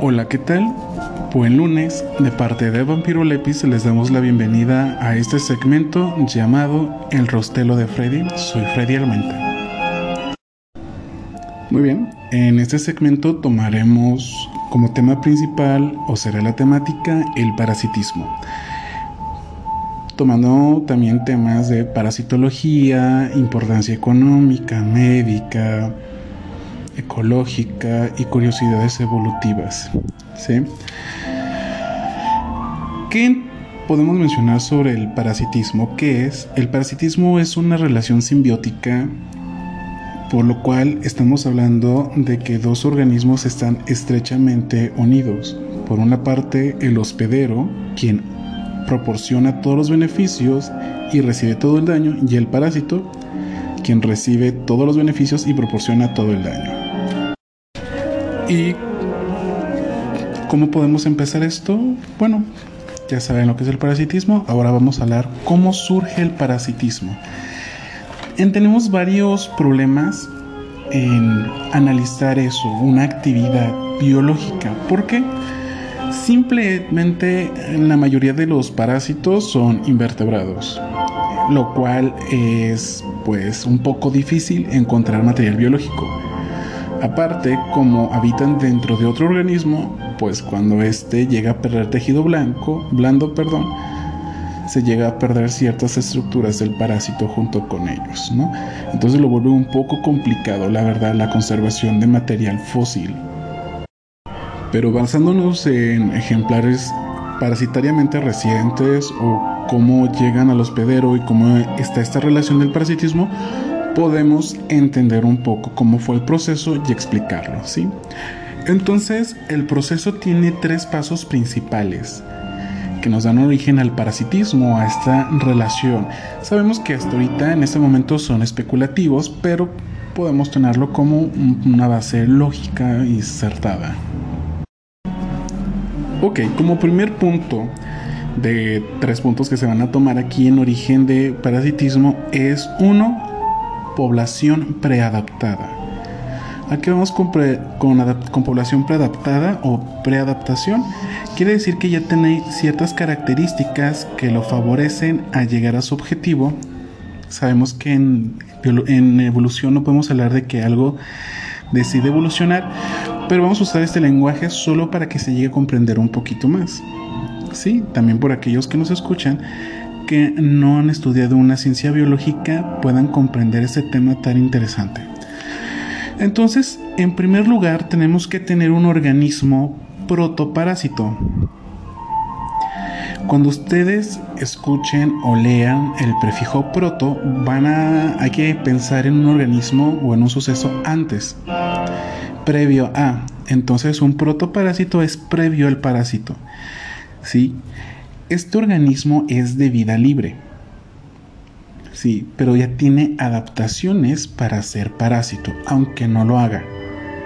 Hola, ¿qué tal? Buen lunes, de parte de Vampiro Lepis les damos la bienvenida a este segmento llamado El Rostelo de Freddy. Soy Freddy Almenta. Muy bien, en este segmento tomaremos como tema principal, o será la temática, el parasitismo. Tomando también temas de parasitología, importancia económica, médica, ecológica y curiosidades evolutivas. ¿Qué podemos mencionar sobre el parasitismo? ¿Qué es? El parasitismo es una relación simbiótica por lo cual estamos hablando de que dos organismos están estrechamente unidos. Por una parte, el hospedero, quien proporciona todos los beneficios y recibe todo el daño, y el parásito, quien recibe todos los beneficios y proporciona todo el daño. ¿Y cómo podemos empezar esto? Bueno, ya saben lo que es el parasitismo, ahora vamos a hablar cómo surge el parasitismo. Tenemos varios problemas en analizar eso, una actividad biológica, porque simplemente la mayoría de los parásitos son invertebrados, lo cual es pues un poco difícil encontrar material biológico. Aparte, como habitan dentro de otro organismo, pues cuando éste llega a perder tejido blanco, blando, perdón, se llega a perder ciertas estructuras del parásito junto con ellos, ¿no? Entonces lo vuelve un poco complicado, la verdad, la conservación de material fósil. Pero basándonos en ejemplares parasitariamente recientes o cómo llegan al hospedero y cómo está esta relación del parasitismo, podemos entender un poco cómo fue el proceso y explicarlo, ¿sí? Entonces, el proceso tiene tres pasos principales que nos dan origen al parasitismo, a esta relación. Sabemos que hasta ahorita, en este momento, son especulativos, pero podemos tenerlo como una base lógica y acertada. Ok, como primer punto de tres puntos que se van a tomar aquí en origen de parasitismo es uno, población preadaptada. Aquí vamos con, con, población preadaptada o preadaptación. Quiere decir que ya tiene ciertas características que lo favorecen a llegar a su objetivo. Sabemos que en, en evolución no podemos hablar de que algo decide evolucionar, pero vamos a usar este lenguaje solo para que se llegue a comprender un poquito más. Sí, también por aquellos que nos escuchan que no han estudiado una ciencia biológica puedan comprender este tema tan interesante. Entonces, en primer lugar, tenemos que tener un organismo protoparásito. Cuando ustedes escuchen o lean el prefijo proto, van a hay que pensar en un organismo o en un suceso antes, previo a. Entonces, un protoparásito es previo al parásito. ¿Sí? Este organismo es de vida libre. Sí, pero ya tiene adaptaciones para ser parásito, aunque no lo haga.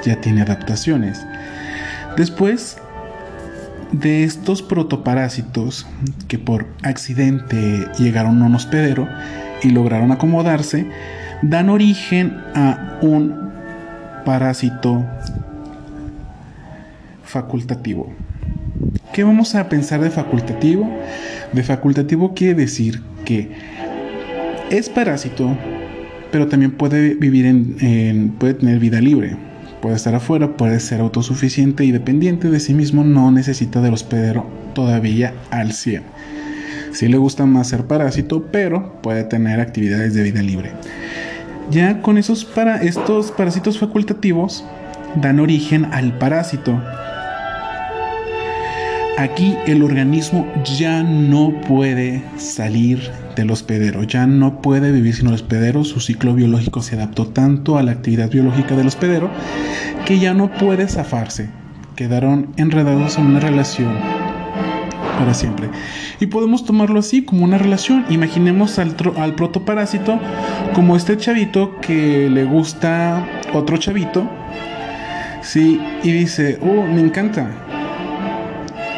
Ya tiene adaptaciones. Después de estos protoparásitos que por accidente llegaron a un hospedero y lograron acomodarse, dan origen a un parásito facultativo. ¿Qué vamos a pensar de facultativo? De facultativo quiere decir que es parásito, pero también puede vivir en, puede tener vida libre. Puede estar afuera, puede ser autosuficiente y dependiente de sí mismo, no necesita del hospedero todavía al 100. Sí le gusta más ser parásito, pero puede tener actividades de vida libre. Ya con esos para estos parásitos facultativos dan origen al parásito, Aquí el organismo ya no puede salir del hospedero, ya no puede vivir sin el hospedero, su ciclo biológico se adaptó tanto a la actividad biológica del hospedero que ya no puede zafarse. Quedaron enredados en una relación para siempre. Y podemos tomarlo así como una relación. Imaginemos al, al protoparásito como este chavito que le gusta otro chavito. Sí, y dice, oh, me encanta,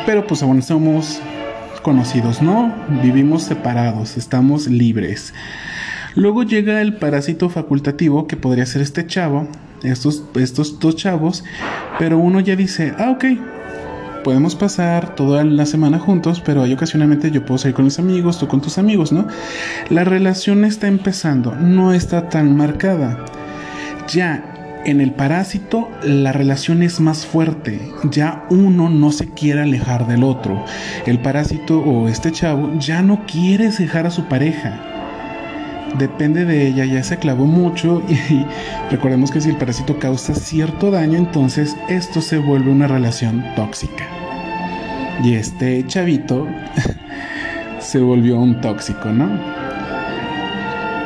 pero pues aún somos conocidos, ¿no? Vivimos separados, estamos libres. Luego llega el parásito facultativo, que podría ser este chavo, estos, estos dos chavos, pero uno ya dice, ah, ok, podemos pasar toda la semana juntos, pero hay ocasionalmente yo puedo salir con mis amigos, tú con tus amigos, ¿no? La relación está empezando, no está tan marcada. Ya en el parásito la relación es más fuerte, ya uno no se quiere alejar del otro. El parásito o este chavo ya no quiere dejar a su pareja. Depende de ella, ya se clavó mucho y recordemos que si el parásito causa cierto daño, entonces esto se vuelve una relación tóxica. Y este chavito se volvió un tóxico, ¿no?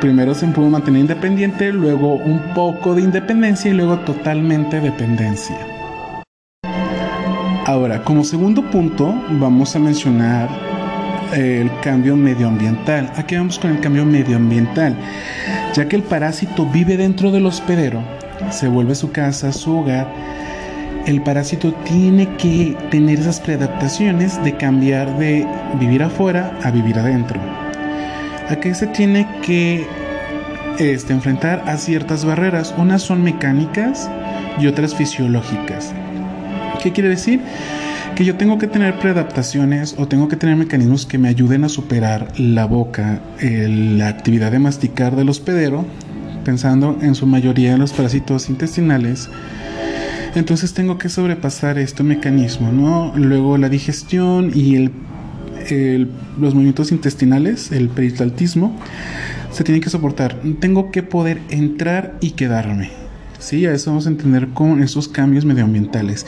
Primero se pudo mantener independiente, luego un poco de independencia y luego totalmente dependencia. Ahora, como segundo punto, vamos a mencionar el cambio medioambiental. Aquí vamos con el cambio medioambiental. Ya que el parásito vive dentro del hospedero, se vuelve su casa, su hogar, el parásito tiene que tener esas preadaptaciones de cambiar de vivir afuera a vivir adentro a que se tiene que este, enfrentar a ciertas barreras. Unas son mecánicas y otras fisiológicas. ¿Qué quiere decir? Que yo tengo que tener preadaptaciones o tengo que tener mecanismos que me ayuden a superar la boca, la actividad de masticar del hospedero, pensando en su mayoría en los parásitos intestinales. Entonces tengo que sobrepasar este mecanismo, ¿no? Luego la digestión y el los movimientos intestinales, el peristaltismo, se tienen que soportar. Tengo que poder entrar y quedarme. Sí, a eso vamos a entender con esos cambios medioambientales.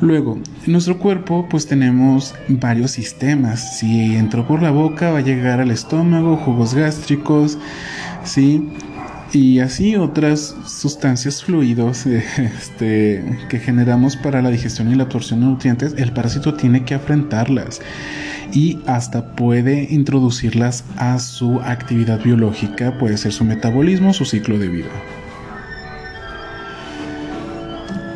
Luego, en nuestro cuerpo, pues tenemos varios sistemas. Si entró por la boca, va a llegar al estómago, jugos gástricos, sí, y así otras sustancias fluidos este, que generamos para la digestión y la absorción de nutrientes. El parásito tiene que afrontarlas y hasta puede introducirlas a su actividad biológica, puede ser su metabolismo, su ciclo de vida.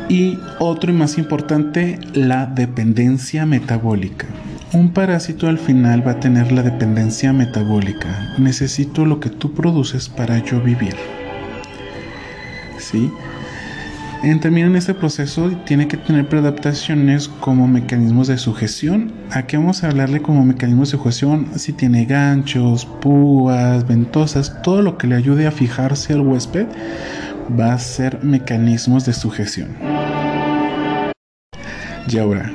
Y otro y más importante, la dependencia metabólica. Un parásito al final va a tener la dependencia metabólica. Necesito lo que tú produces para yo vivir. ¿Sí? En, también en este proceso tiene que tener preadaptaciones como mecanismos de sujeción. Aquí vamos a hablarle como mecanismos de sujeción si tiene ganchos, púas, ventosas, todo lo que le ayude a fijarse al huésped va a ser mecanismos de sujeción. Y ahora,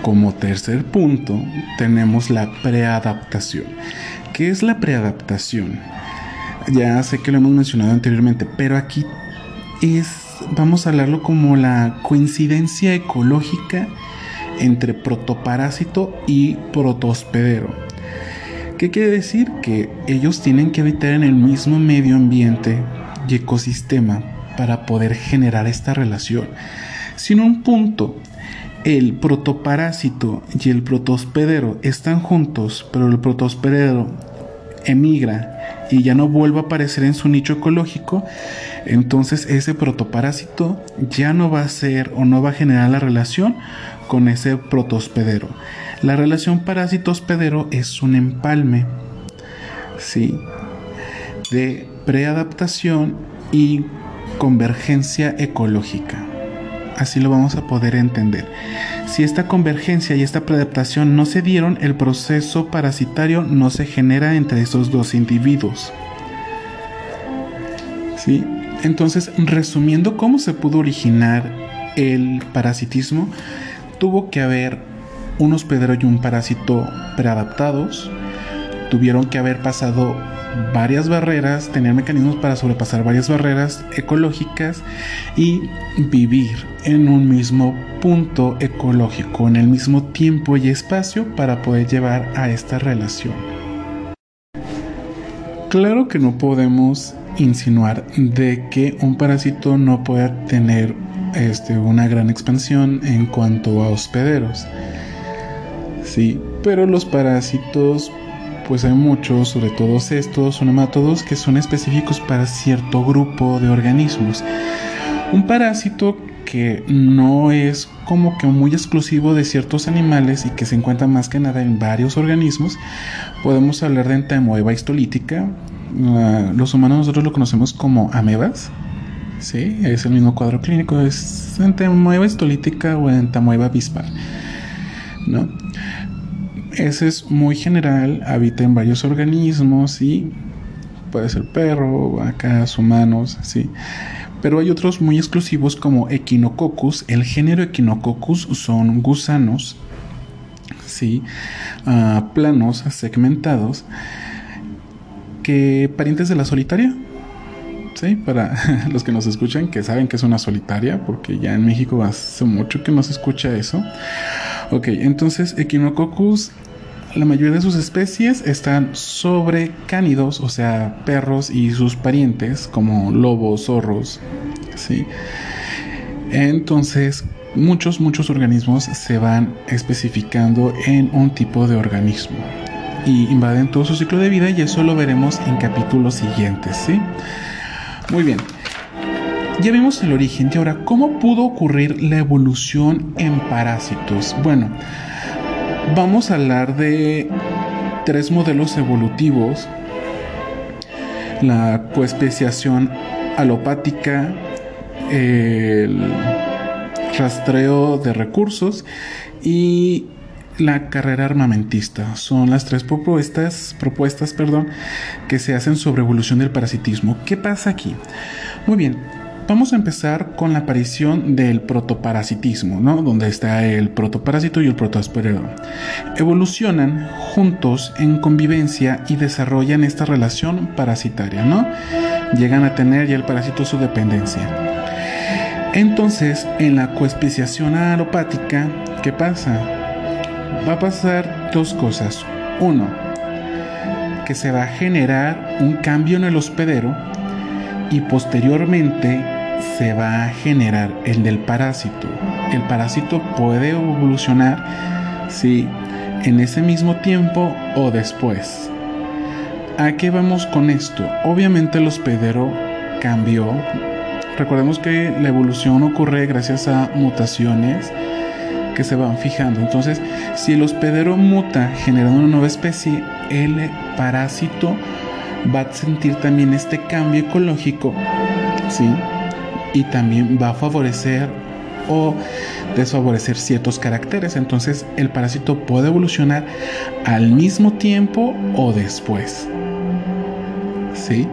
como tercer punto, tenemos la preadaptación. ¿Qué es la preadaptación? Ya sé que lo hemos mencionado anteriormente, pero aquí es vamos a hablarlo como la coincidencia ecológica entre protoparásito y protohospedero. ¿Qué quiere decir? Que ellos tienen que habitar en el mismo medio ambiente y ecosistema para poder generar esta relación. Si en un punto el protoparásito y el protohospedero están juntos, pero el protohospedero emigra y ya no vuelve a aparecer en su nicho ecológico, entonces ese protoparásito ya no va a ser o no va a generar la relación con ese protohospedero. La relación parásito-hospedero es un empalme, ¿sí? De preadaptación y convergencia ecológica. Así lo vamos a poder entender. Si esta convergencia y esta preadaptación no se dieron, el proceso parasitario no se genera entre esos dos individuos. ¿Sí? Entonces, resumiendo cómo se pudo originar el parasitismo, tuvo que haber un hospedero y un parásito preadaptados, tuvieron que haber pasado varias barreras, tener mecanismos para sobrepasar varias barreras ecológicas y vivir en un mismo punto ecológico, en el mismo tiempo y espacio para poder llevar a esta relación. Claro que no podemos insinuar de que un parásito no pueda tener este, una gran expansión en cuanto a hospederos. Sí, pero los parásitos, pues hay muchos, sobre todo estos, son hematodos que son específicos para cierto grupo de organismos. Un parásito que no es como que muy exclusivo de ciertos animales y que se encuentra más que nada en varios organismos, podemos hablar de entamoeba histolítica, los humanos nosotros lo conocemos como amebas. Sí, es el mismo cuadro clínico, es entamoeba histolítica o entamoeba avispal. ¿no? Ese es muy general, habita en varios organismos y puede ser perro, vacas, humanos, sí. Pero hay otros muy exclusivos como Echinococcus. El género Echinococcus son gusanos, sí, ah, planos, segmentados, que parientes de la solitaria. Sí, para los que nos escuchan, que saben que es una solitaria, porque ya en México hace mucho que no se escucha eso. Ok, entonces Echinococcus la mayoría de sus especies están sobre cánidos, o sea, perros y sus parientes, como lobos, zorros, ¿sí? Entonces, muchos, muchos organismos se van especificando en un tipo de organismo y invaden todo su ciclo de vida y eso lo veremos en capítulos siguientes, ¿sí? Muy bien. Ya vimos el origen y ahora, ¿cómo pudo ocurrir la evolución en parásitos? Bueno, vamos a hablar de tres modelos evolutivos. La coespeciación alopática, el rastreo de recursos y la carrera armamentista. Son las tres propuestas, propuestas perdón, que se hacen sobre evolución del parasitismo. ¿Qué pasa aquí? Muy bien, Vamos a empezar con la aparición del protoparasitismo, ¿no? Donde está el protoparásito y el protoaspirador. Evolucionan juntos en convivencia y desarrollan esta relación parasitaria, ¿no? Llegan a tener ya el parásito su dependencia. Entonces, en la coespeciación alopática, ¿qué pasa? Va a pasar dos cosas. Uno, que se va a generar un cambio en el hospedero y posteriormente se va a generar el del parásito. El parásito puede evolucionar, sí, en ese mismo tiempo o después. ¿A qué vamos con esto? Obviamente el hospedero cambió. Recordemos que la evolución ocurre gracias a mutaciones que se van fijando. Entonces, si el hospedero muta generando una nueva especie, el parásito va a sentir también este cambio ecológico, ¿sí? Y también va a favorecer o desfavorecer ciertos caracteres. Entonces el parásito puede evolucionar al mismo tiempo o después. ¿Sí?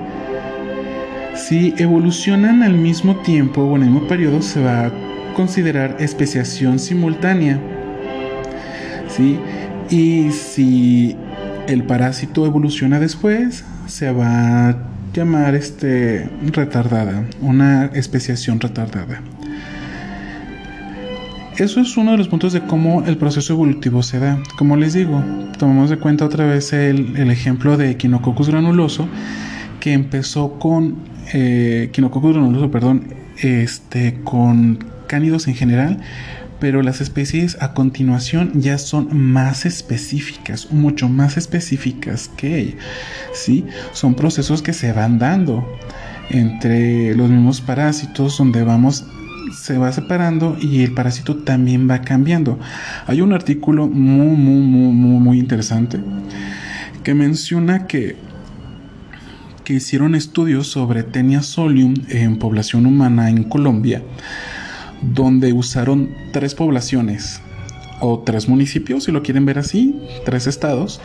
Si evolucionan al mismo tiempo o en el mismo periodo, se va a considerar especiación simultánea. ¿Sí? Y si el parásito evoluciona después, se va a llamar este retardada, una especiación retardada. Eso es uno de los puntos de cómo el proceso evolutivo se da. Como les digo, tomamos de cuenta otra vez el, ejemplo de Quinococcus granuloso, que empezó con eh, granuloso, perdón, este, con cánidos en general, pero las especies a continuación ya son más específicas, mucho más específicas que ella. ¿sí? Son procesos que se van dando entre los mismos parásitos donde vamos se va separando y el parásito también va cambiando. Hay un artículo muy muy muy muy, muy interesante que menciona que que hicieron estudios sobre Tenia solium en población humana en Colombia donde usaron tres poblaciones o tres municipios, si lo quieren ver así, tres estados.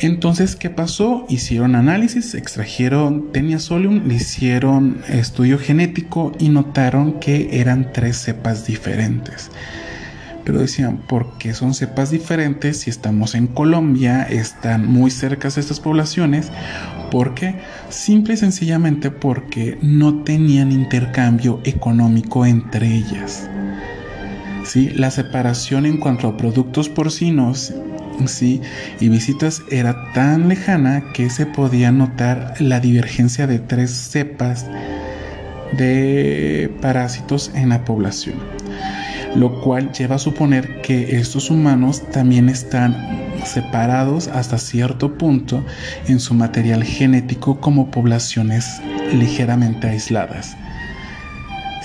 Entonces, ¿qué pasó? Hicieron análisis, extrajeron Tenia solium, le hicieron estudio genético y notaron que eran tres cepas diferentes. Pero decían, ¿por qué son cepas diferentes si estamos en Colombia, están muy cerca de estas poblaciones? ¿Por qué? Simple y sencillamente porque no tenían intercambio económico entre ellas. ¿Sí? La separación en cuanto a productos porcinos ¿sí? y visitas era tan lejana que se podía notar la divergencia de tres cepas de parásitos en la población lo cual lleva a suponer que estos humanos también están separados hasta cierto punto en su material genético como poblaciones ligeramente aisladas.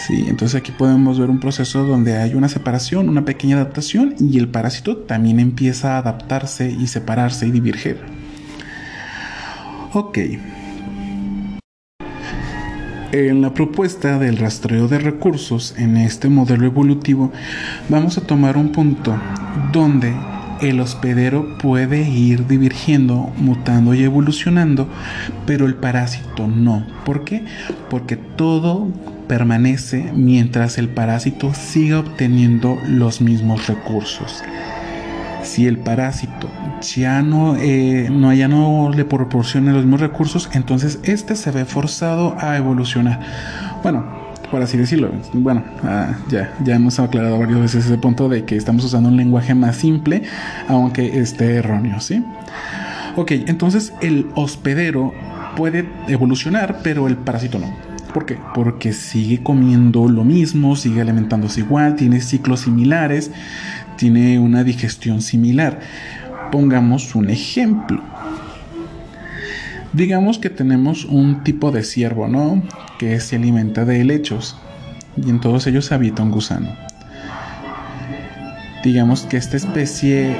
Sí, entonces aquí podemos ver un proceso donde hay una separación, una pequeña adaptación y el parásito también empieza a adaptarse y separarse y diverger. Ok. En la propuesta del rastreo de recursos en este modelo evolutivo vamos a tomar un punto donde el hospedero puede ir divergiendo, mutando y evolucionando, pero el parásito no. ¿Por qué? Porque todo permanece mientras el parásito siga obteniendo los mismos recursos. Si el parásito ya no, eh, no, ya no le proporciona los mismos recursos, entonces este se ve forzado a evolucionar. Bueno, por así decirlo. Bueno, ah, ya, ya hemos aclarado varias veces ese punto de que estamos usando un lenguaje más simple, aunque esté erróneo, ¿sí? Ok, entonces el hospedero puede evolucionar, pero el parásito no. ¿Por qué? Porque sigue comiendo lo mismo, sigue alimentándose igual, tiene ciclos similares, tiene una digestión similar. Pongamos un ejemplo. Digamos que tenemos un tipo de ciervo, ¿no? Que se alimenta de helechos y en todos ellos habita un gusano. Digamos que esta especie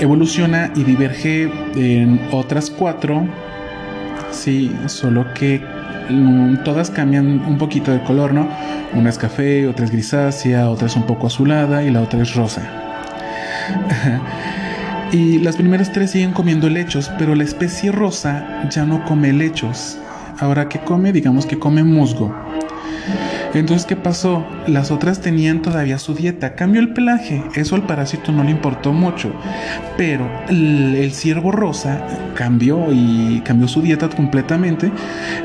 evoluciona y diverge en otras cuatro, sí, solo que mm, todas cambian un poquito de color, ¿no? Una es café, otra es grisácea, otra es un poco azulada y la otra es rosa. Y las primeras tres siguen comiendo lechos, pero la especie rosa ya no come lechos. Ahora que come, digamos que come musgo. Entonces, ¿qué pasó? Las otras tenían todavía su dieta. Cambió el pelaje. Eso al parásito no le importó mucho. Pero el, ciervo rosa cambió y cambió su dieta completamente.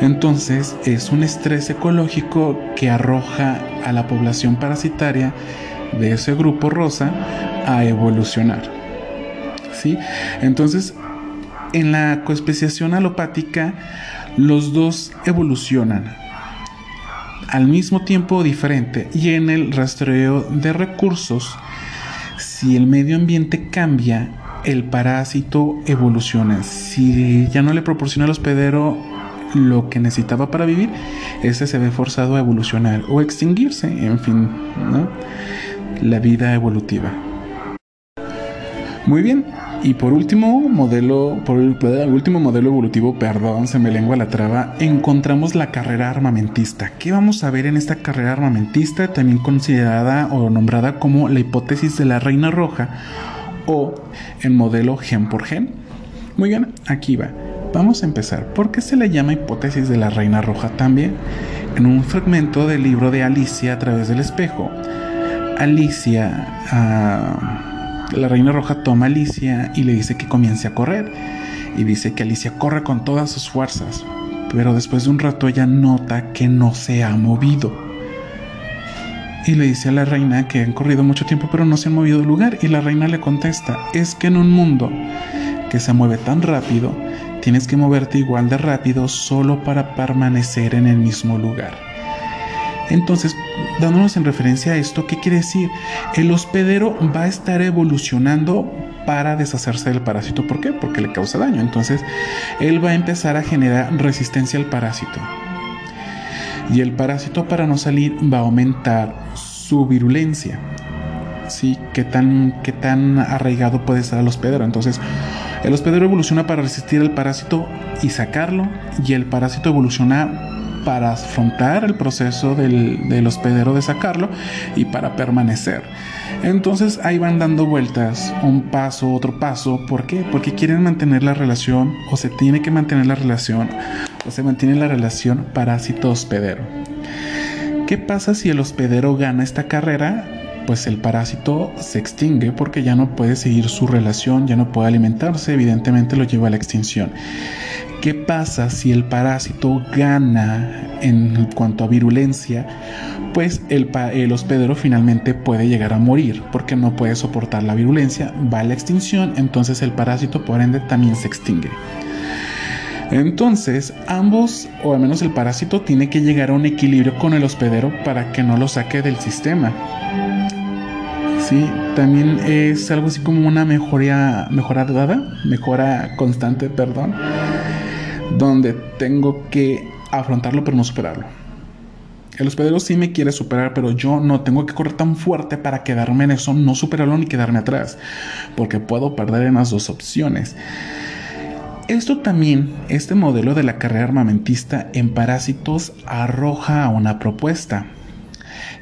Entonces, es un estrés ecológico que arroja a la población parasitaria de ese grupo rosa a evolucionar. Entonces, en la coespeciación alopática, los dos evolucionan al mismo tiempo diferente y en el rastreo de recursos, si el medio ambiente cambia, el parásito evoluciona. Si ya no le proporciona al hospedero lo que necesitaba para vivir, ese se ve forzado a evolucionar o extinguirse, en fin, La vida evolutiva. Muy bien, y por último modelo, por el, último modelo evolutivo, perdón, se me lengua la traba, encontramos la carrera armamentista. ¿Qué vamos a ver en esta carrera armamentista, también considerada o nombrada como la hipótesis de la reina roja o el modelo gen por gen? Muy bien, aquí va. Vamos a empezar. ¿Por qué se le llama hipótesis de la reina roja también? En un fragmento del libro de Alicia a través del espejo, Alicia... La reina roja toma a Alicia y le dice que comience a correr. Y dice que Alicia corre con todas sus fuerzas. Pero después de un rato ella nota que no se ha movido. Y le dice a la reina que han corrido mucho tiempo pero no se han movido del lugar. Y la reina le contesta, es que en un mundo que se mueve tan rápido, tienes que moverte igual de rápido solo para permanecer en el mismo lugar. Entonces, dándonos en referencia a esto, ¿qué quiere decir? El hospedero va a estar evolucionando para deshacerse del parásito. ¿Por qué? Porque le causa daño. Entonces, él va a empezar a generar resistencia al parásito. Y el parásito para no salir va a aumentar su virulencia. ¿Sí? ¿Qué tan, qué tan arraigado puede estar el hospedero? Entonces, el hospedero evoluciona para resistir al parásito y sacarlo. Y el parásito evoluciona para afrontar el proceso del, hospedero de sacarlo y para permanecer. Entonces ahí van dando vueltas, un paso, otro paso. ¿Por qué? Porque quieren mantener la relación o se tiene que mantener la relación o se mantiene la relación parásito-hospedero. ¿Qué pasa si el hospedero gana esta carrera? Pues el parásito se extingue porque ya no puede seguir su relación, ya no puede alimentarse, evidentemente lo lleva a la extinción. ¿Qué pasa si el parásito gana en cuanto a virulencia? Pues el, hospedero finalmente puede llegar a morir porque no puede soportar la virulencia, va a la extinción, entonces el parásito por ende también se extingue. Entonces, ambos, o al menos el parásito, tiene que llegar a un equilibrio con el hospedero para que no lo saque del sistema. Sí, también es algo así como una mejora, mejora dada, mejora constante, perdón donde tengo que afrontarlo pero no superarlo. El hospedero sí me quiere superar, pero yo no tengo que correr tan fuerte para quedarme en eso, no superarlo ni quedarme atrás, porque puedo perder en las dos opciones. Esto también, este modelo de la carrera armamentista en parásitos arroja una propuesta,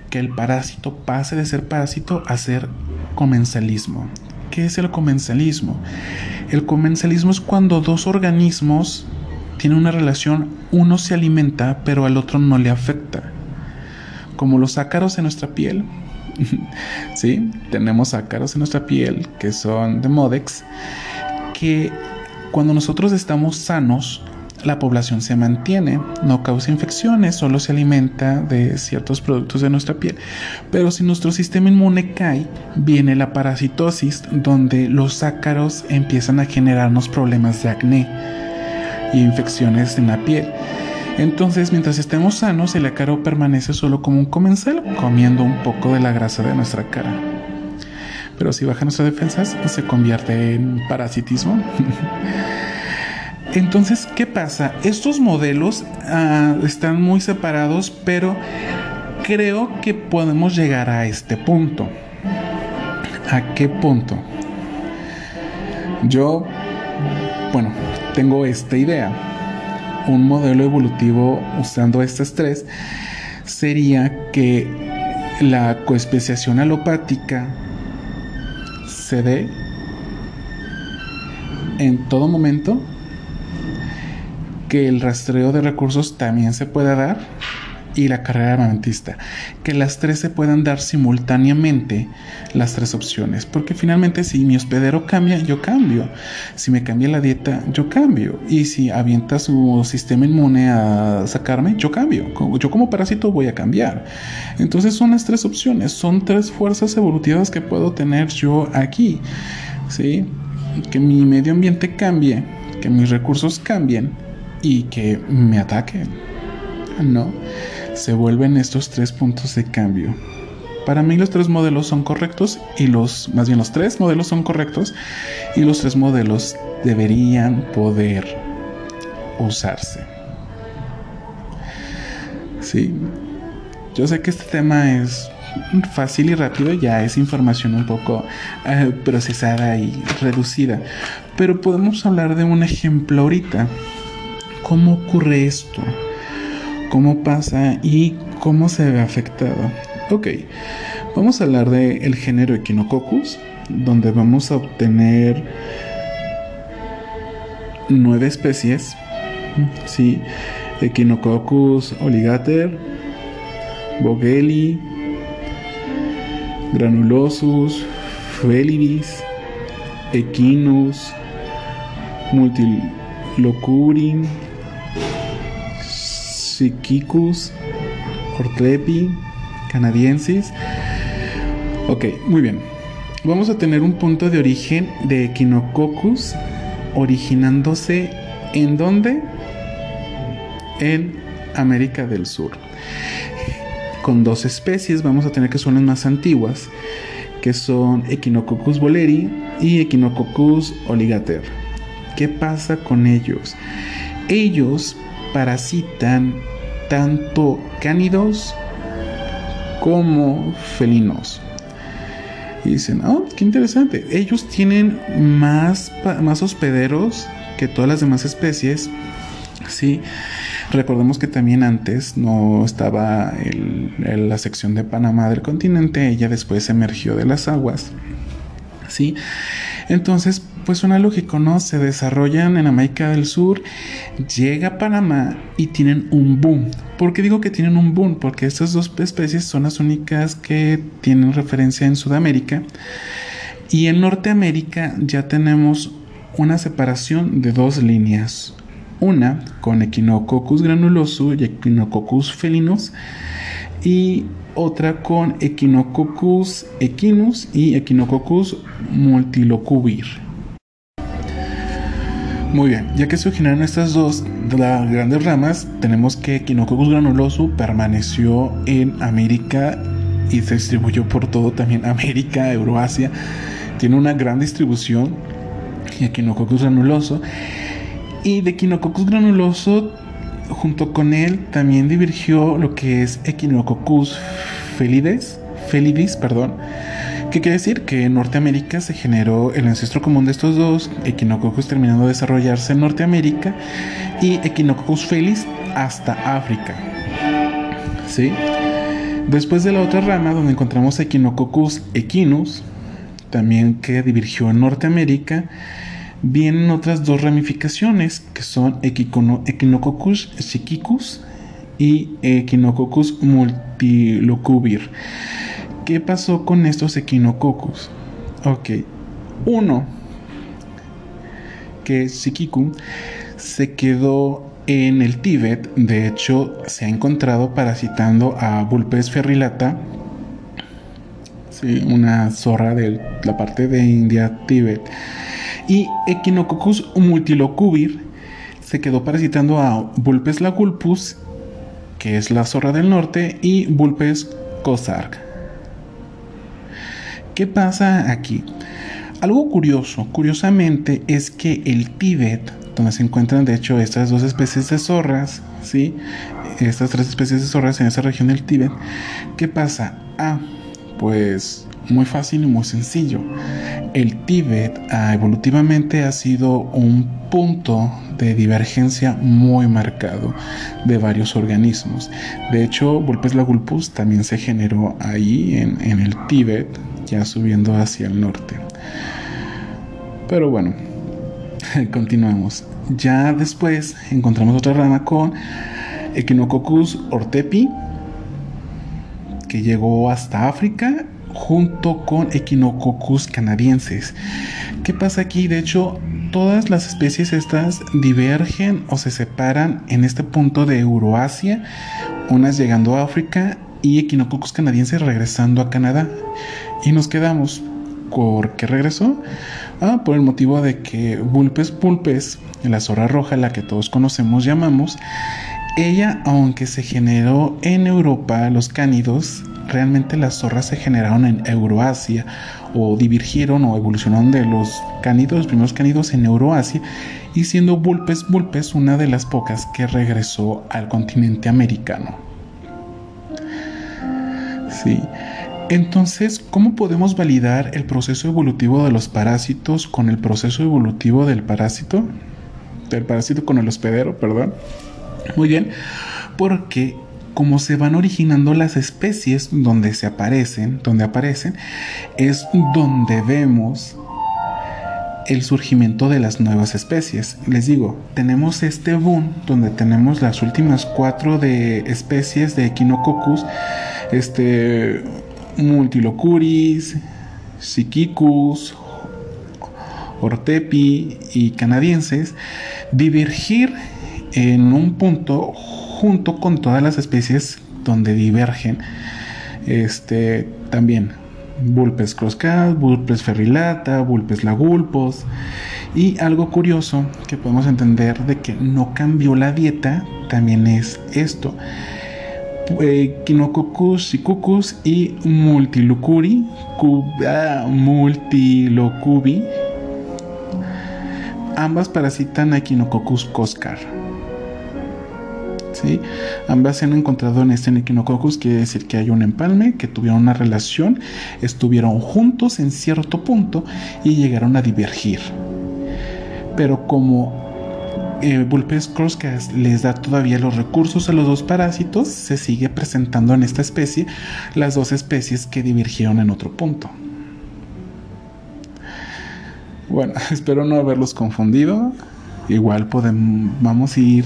que el parásito pase de ser parásito a ser comensalismo. ¿Qué es el comensalismo? El comensalismo es cuando dos organismos tienen una relación, uno se alimenta pero al otro no le afecta. Como los ácaros en nuestra piel. sí, tenemos ácaros en nuestra piel que son de Modex, que cuando nosotros estamos sanos, la población se mantiene, no causa infecciones, solo se alimenta de ciertos productos de nuestra piel. Pero si nuestro sistema inmune cae, viene la parasitosis, donde los ácaros empiezan a generarnos problemas de acné y infecciones en la piel. Entonces, mientras estemos sanos, el ácaro permanece solo como un comensal, comiendo un poco de la grasa de nuestra cara. Pero si baja nuestras defensas, se convierte en parasitismo. Entonces, ¿qué pasa? Estos modelos ah, están muy separados, pero creo que podemos llegar a este punto. ¿A qué punto? Yo, bueno, tengo esta idea. Un modelo evolutivo usando este estrés sería que la coespeciación alopática se dé en todo momento que el rastreo de recursos también se pueda dar y la carrera armamentista. Que las tres se puedan dar simultáneamente, las tres opciones. Porque finalmente si mi hospedero cambia, yo cambio. Si me cambia la dieta, yo cambio. Y si avienta su sistema inmune a sacarme, yo cambio. Yo como parásito voy a cambiar. Entonces son las tres opciones. Son tres fuerzas evolutivas que puedo tener yo aquí. ¿Sí? Que mi medio ambiente cambie, que mis recursos cambien y que me ataquen. ¿No? Se vuelven estos tres puntos de cambio. Para mí los tres modelos son correctos y los, más bien los tres modelos son correctos y los tres modelos deberían poder usarse. Sí, yo sé que este tema es fácil y rápido, ya es información un poco eh, procesada y reducida, pero podemos hablar de un ejemplo ahorita cómo ocurre esto, cómo pasa y cómo se ve afectado. Ok, vamos a hablar del el género Echinococcus, donde vamos a obtener nueve especies. Sí, Echinococcus oligater, Bogeli, Granulosus, Felidis, Equinus, Multilocurin, Psiquicus, Ortlepi, canadiensis. Ok, muy bien. Vamos a tener un punto de origen de Echinococcus originándose en dónde? En América del Sur. Con dos especies vamos a tener que son las más antiguas, que son Echinococcus boleri y Echinococcus oligater. ¿Qué pasa con ellos? Ellos parasitan tanto cánidos como felinos. Y dicen, oh, qué interesante. Ellos tienen más, más hospederos que todas las demás especies. Sí. Recordemos que también antes no estaba la sección de Panamá del continente, ella después emergió de las aguas. ¿Sí? Entonces, pues suena lógico, ¿no? Se desarrollan en América del Sur, llega a Panamá y tienen un boom. ¿Por qué digo que tienen un boom? Porque estas dos especies son las únicas que tienen referencia en Sudamérica. Y en Norteamérica ya tenemos una separación de dos líneas. Una con Echinococcus granuloso y Echinococcus felinus. Y otra con Echinococcus equinus y Echinococcus multilocubir. Muy bien, ya que se originaron estas dos grandes ramas, tenemos que Echinococcus granuloso permaneció en América y se distribuyó por todo también América, Euroasia. Tiene una gran distribución Echinococcus granuloso. Y de Echinococcus granuloso, junto con él, también divergió lo que es Echinococcus felidis, felidis perdón, ¿Qué quiere decir? Que en Norteamérica se generó el ancestro común de estos dos, Echinococcus terminando de desarrollarse en Norteamérica y Echinococcus felis hasta África. ¿Sí? Después de la otra rama donde encontramos Echinococcus equinus, también que divergió en Norteamérica, vienen otras dos ramificaciones que son Echinococcus psiquicus y Echinococcus multilocubir. ¿Qué pasó con estos Echinococcus? Ok, uno, que Psiquicum, se quedó en el Tíbet, de hecho se ha encontrado parasitando a Vulpes ferrilata, una zorra de la parte de India, Tíbet, y Echinococcus multilocubir se quedó parasitando a Vulpes lagulpus, que es la zorra del norte, y Vulpes cosarg. ¿Qué pasa aquí? Algo curioso, curiosamente, es que el Tíbet donde se encuentran de hecho estas dos especies de zorras, ¿sí? Estas tres especies de zorras en esa región del Tíbet. ¿Qué pasa? Ah, pues muy fácil y muy sencillo. El Tíbet ah, evolutivamente ha sido un punto de divergencia muy marcado de varios organismos. De hecho, Vulpes lagulpus también se generó ahí en, en el Tíbet, ya subiendo hacia el norte. Pero bueno, continuamos. Ya después encontramos otra rama con Echinococcus ortepi, que llegó hasta África junto con Echinococcus canadienses. ¿Qué pasa aquí? De hecho, todas las especies estas divergen o se separan en este punto de Euroasia, unas llegando a África y Echinococcus canadienses regresando a Canadá. Y nos quedamos ¿Por qué regresó? Ah, por el motivo de que Vulpes pulpes, la zorra roja, la que todos conocemos, llamamos, ella, aunque se generó en Europa, los cánidos, realmente las zorras se generaron en Euroasia o divergieron o evolucionaron de los cánidos, los primeros cánidos en Euroasia, y siendo Vulpes Vulpes una de las pocas que regresó al continente americano. Sí. Entonces, ¿cómo podemos validar el proceso evolutivo de los parásitos con el proceso evolutivo del parásito? Del parásito con el hospedero, perdón. Muy bien, porque como se van originando las especies donde se aparecen, donde aparecen, es donde vemos el surgimiento de las nuevas especies. Les digo, tenemos este boom donde tenemos las últimas cuatro de especies de Echinococcus, este Multilocuris, Psiquicus, Ortepi y canadienses divergir en un punto junto con todas las especies donde divergen este también Vulpes croscat, Vulpes ferrilata, Vulpes lagulpos. Y algo curioso que podemos entender de que no cambió la dieta también es esto Quinococcus y y Multilucuri, ah, Multilocubi. Ambas parasitan a Quinococcus coscar. ¿Sí? Ambas se han encontrado en este Echinococcus, quiere decir que hay un empalme, que tuvieron una relación, estuvieron juntos en cierto punto y llegaron a divergir. Pero como eh, Vulpes crosscast les da todavía los recursos a los dos parásitos, se sigue presentando en esta especie las dos especies que divergieron en otro punto. Bueno, espero no haberlos confundido. Igual podemos vamos a ir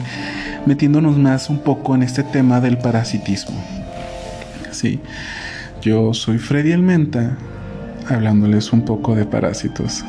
metiéndonos más un poco en este tema del parasitismo. Sí, yo soy Freddy Almenta, hablándoles un poco de parásitos.